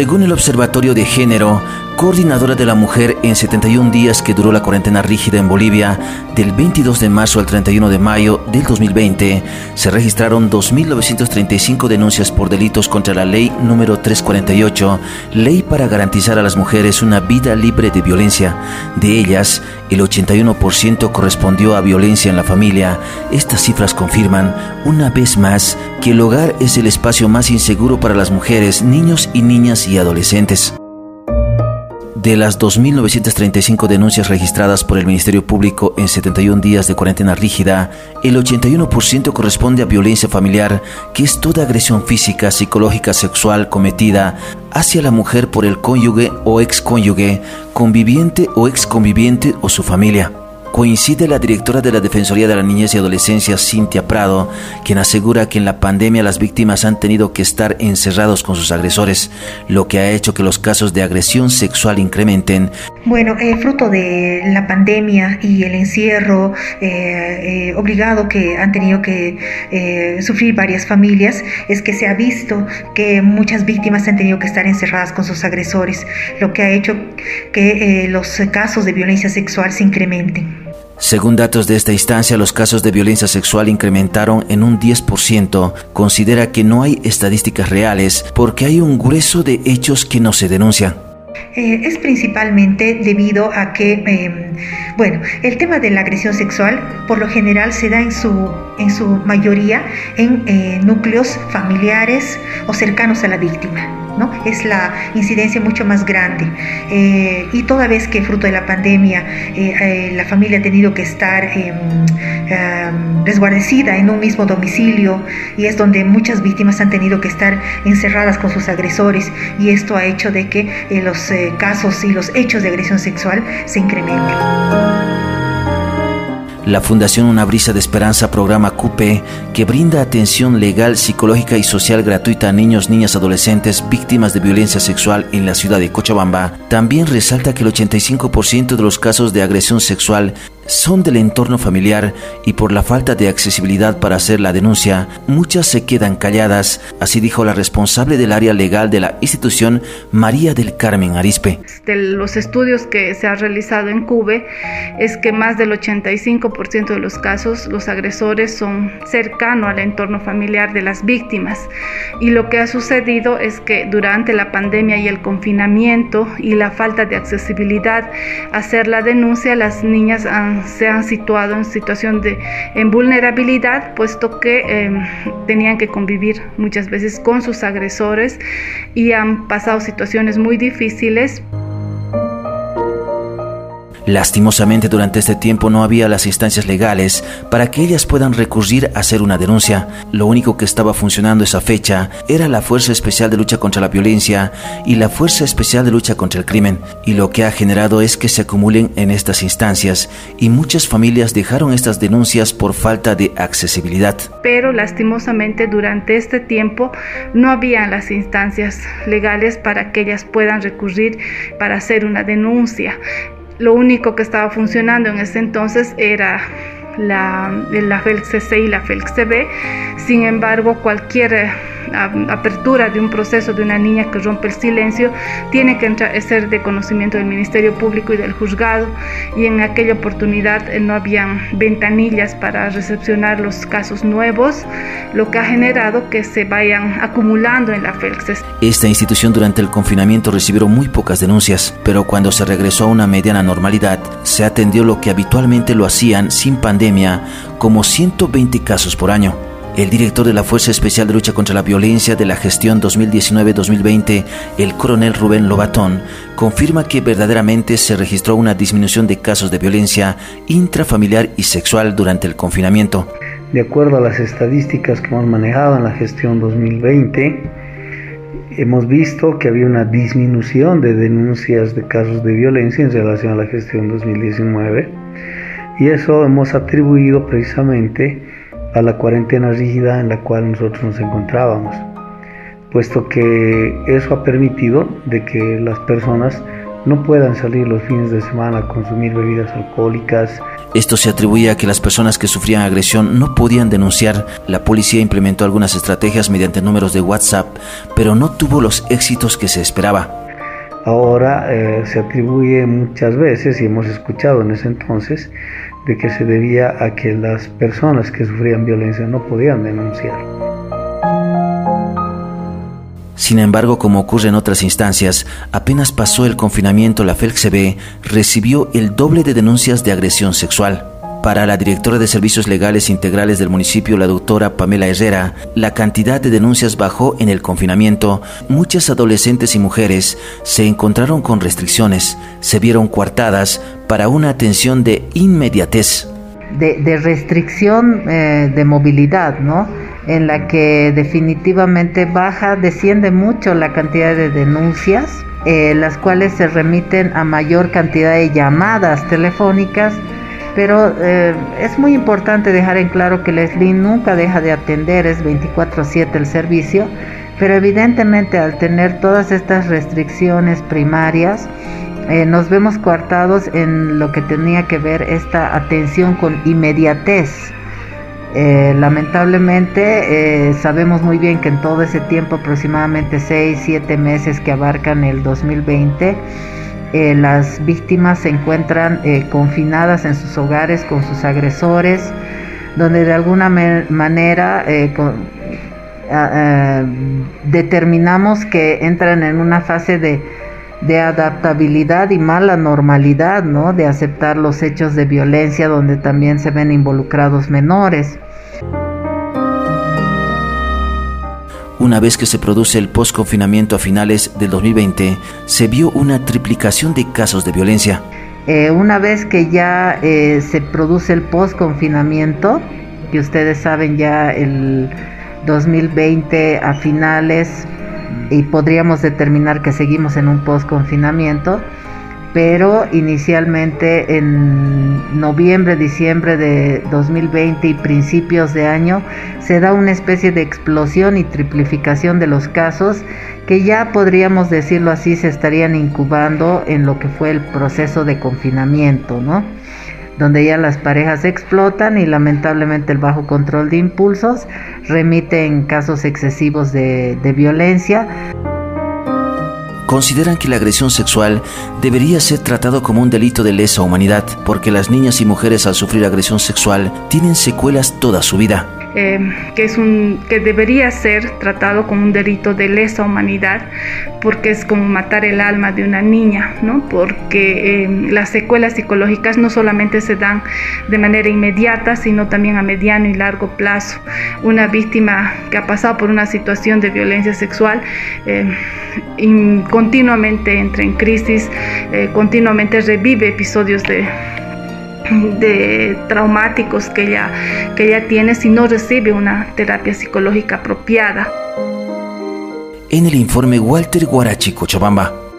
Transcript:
Según el Observatorio de Género, coordinadora de la mujer en 71 días que duró la cuarentena rígida en Bolivia, del 22 de marzo al 31 de mayo del 2020, se registraron 2.935 denuncias por delitos contra la ley número 348, ley para garantizar a las mujeres una vida libre de violencia. De ellas, el 81% correspondió a violencia en la familia. Estas cifras confirman, una vez más, que el hogar es el espacio más inseguro para las mujeres, niños y niñas y adolescentes. De las 2.935 denuncias registradas por el Ministerio Público en 71 días de cuarentena rígida, el 81% corresponde a violencia familiar, que es toda agresión física, psicológica, sexual cometida hacia la mujer por el cónyuge o excónyuge, conviviente o exconviviente o su familia. Coincide la directora de la Defensoría de la Niñez y Adolescencia, Cintia Prado, quien asegura que en la pandemia las víctimas han tenido que estar encerrados con sus agresores, lo que ha hecho que los casos de agresión sexual incrementen. Bueno, eh, fruto de la pandemia y el encierro eh, eh, obligado que han tenido que sufrir varias familias, es que se ha visto que muchas víctimas han tenido que estar encerradas con sus agresores, lo que ha hecho que los casos de violencia sexual se incrementen. Según datos de esta instancia, los casos de violencia sexual incrementaron en un 10%. Considera que no hay estadísticas reales porque hay un grueso de hechos que no se denuncian. Eh, es principalmente debido a que, em, bueno, el tema de la agresión sexual por lo general se da en su, en su mayoría en eh, núcleos familiares o cercanos a la víctima. Es la incidencia mucho más grande. Eh, y toda vez que fruto de la pandemia eh, eh, la familia ha tenido que estar em, em, resguardecida en un mismo domicilio y es donde muchas víctimas han tenido que estar encerradas con sus agresores y esto ha hecho de que los casos y los hechos de agresión sexual se incrementen. La Fundación Una Brisa de Esperanza programa CUPE, que brinda atención legal, psicológica y social gratuita a niños, niñas, adolescentes víctimas de violencia sexual en la ciudad de Cochabamba, también resalta que el 85% de los casos de agresión sexual son del entorno familiar y por la falta de accesibilidad para hacer la denuncia, muchas se quedan calladas, así dijo la responsable del área legal de la institución, María del Carmen Arispe. De los estudios que se ha realizado en CUBE es que más del 85% de los casos los agresores son cercanos al entorno familiar de las víctimas y lo que ha sucedido es que durante la pandemia y el confinamiento y la falta de accesibilidad hacer la denuncia las niñas han se han situado en situación de en vulnerabilidad, puesto que em, tenían que convivir muchas veces con sus agresores y han pasado situaciones muy difíciles. Lastimosamente durante este tiempo no había las instancias legales para que ellas puedan recurrir a hacer una denuncia. Lo único que estaba funcionando esa fecha era la Fuerza Especial de Lucha contra la Violencia y la Fuerza Especial de Lucha contra el Crimen. Y lo que ha generado es que se acumulen en estas instancias y muchas familias dejaron estas denuncias por falta de accesibilidad. Pero lastimosamente durante este tiempo no había las instancias legales para que ellas puedan recurrir para hacer una denuncia. Lo único que estaba funcionando en ese entonces era la, la FELC-C y la FELC-CB. Sin embargo, cualquier apertura de un proceso de una niña que rompe el silencio tiene que ser de conocimiento del Ministerio Público y del juzgado y en aquella oportunidad eh, no habían ventanillas para recepcionar los casos nuevos, lo que ha generado que se vayan acumulando en la FELCS. Esta institución durante el confinamiento recibió muy pocas denuncias, pero cuando se regresó a una mediana normalidad, se atendió lo que habitualmente lo hacían sin pandemia, como 120 casos por año. El director de la Fuerza Especial de Lucha contra la Violencia de la gestión 2019-2020, el coronel Rubén Lobatón, confirma que verdaderamente se registró una disminución de casos de violencia intrafamiliar y sexual durante el confinamiento. De acuerdo a las estadísticas que hemos manejado en la gestión 2020, hemos visto que había una disminución de denuncias de casos de violencia en relación a la gestión 2019 y eso hemos atribuido precisamente a la cuarentena rígida en la cual nosotros nos encontrábamos, puesto que eso ha permitido de que las personas no puedan salir los fines de semana a consumir bebidas alcohólicas. Esto se atribuía a que las personas que sufrían agresión no podían denunciar. La policía implementó algunas estrategias mediante números de WhatsApp, pero no tuvo los éxitos que se esperaba. Ahora eh, se atribuye muchas veces, y hemos escuchado en ese entonces, que se debía a que las personas que sufrían violencia no podían denunciar. Sin embargo, como ocurre en otras instancias, apenas pasó el confinamiento, la FELCB recibió el doble de denuncias de agresión sexual. Para la directora de Servicios Legales Integrales del municipio, la doctora Pamela Herrera, la cantidad de denuncias bajó en el confinamiento. Muchas adolescentes y mujeres se encontraron con restricciones, se vieron coartadas para una atención de inmediatez. De, restricción eh, de movilidad, ¿no? En la que definitivamente baja, desciende mucho la cantidad de denuncias, eh, las cuales se remiten a mayor cantidad de llamadas telefónicas pero eh, es muy importante dejar en claro que Leslie nunca deja de atender, es 24/7 el servicio, pero evidentemente al tener todas estas restricciones primarias, eh, nos vemos coartados en lo que tenía que ver esta atención con inmediatez. Eh, lamentablemente sabemos muy bien que en todo ese tiempo, aproximadamente 6-7 meses que abarcan el 2020, eh, las víctimas se encuentran eh, confinadas en sus hogares con sus agresores, donde de alguna manera eh, determinamos que entran en una fase de, de, adaptabilidad y mala normalidad, ¿no? de aceptar los hechos de violencia donde también se ven involucrados menores. Una vez que se produce el post-confinamiento a finales del 2020, se vio una triplicación de casos de violencia. Eh, una vez que ya eh, se produce el post-confinamiento, que ustedes saben ya el 2020 a finales, y podríamos determinar que seguimos en un post-confinamiento, pero inicialmente en noviembre, diciembre de 2020 y principios de año se da una especie de explosión y triplificación de los casos que ya podríamos decirlo así se estarían incubando en lo que fue el proceso de confinamiento, ¿no? Donde ya las parejas explotan y lamentablemente el bajo control de impulsos remite en casos excesivos de, de violencia consideran que la agresión sexual debería ser tratado como un delito de lesa humanidad, porque las niñas y mujeres al sufrir agresión sexual tienen secuelas toda su vida. Eh, que, es un, que debería ser tratado como un delito de lesa humanidad, porque es como matar el alma de una niña, ¿no? porque eh, las secuelas psicológicas no solamente se dan de manera inmediata, sino también a mediano y largo plazo. Una víctima que ha pasado por una situación de violencia sexual eh, continuamente entra en crisis, continuamente revive episodios de de traumáticos que ella, que ella tiene si no recibe una terapia psicológica apropiada. En el informe Walter Guarachi Cochabamba,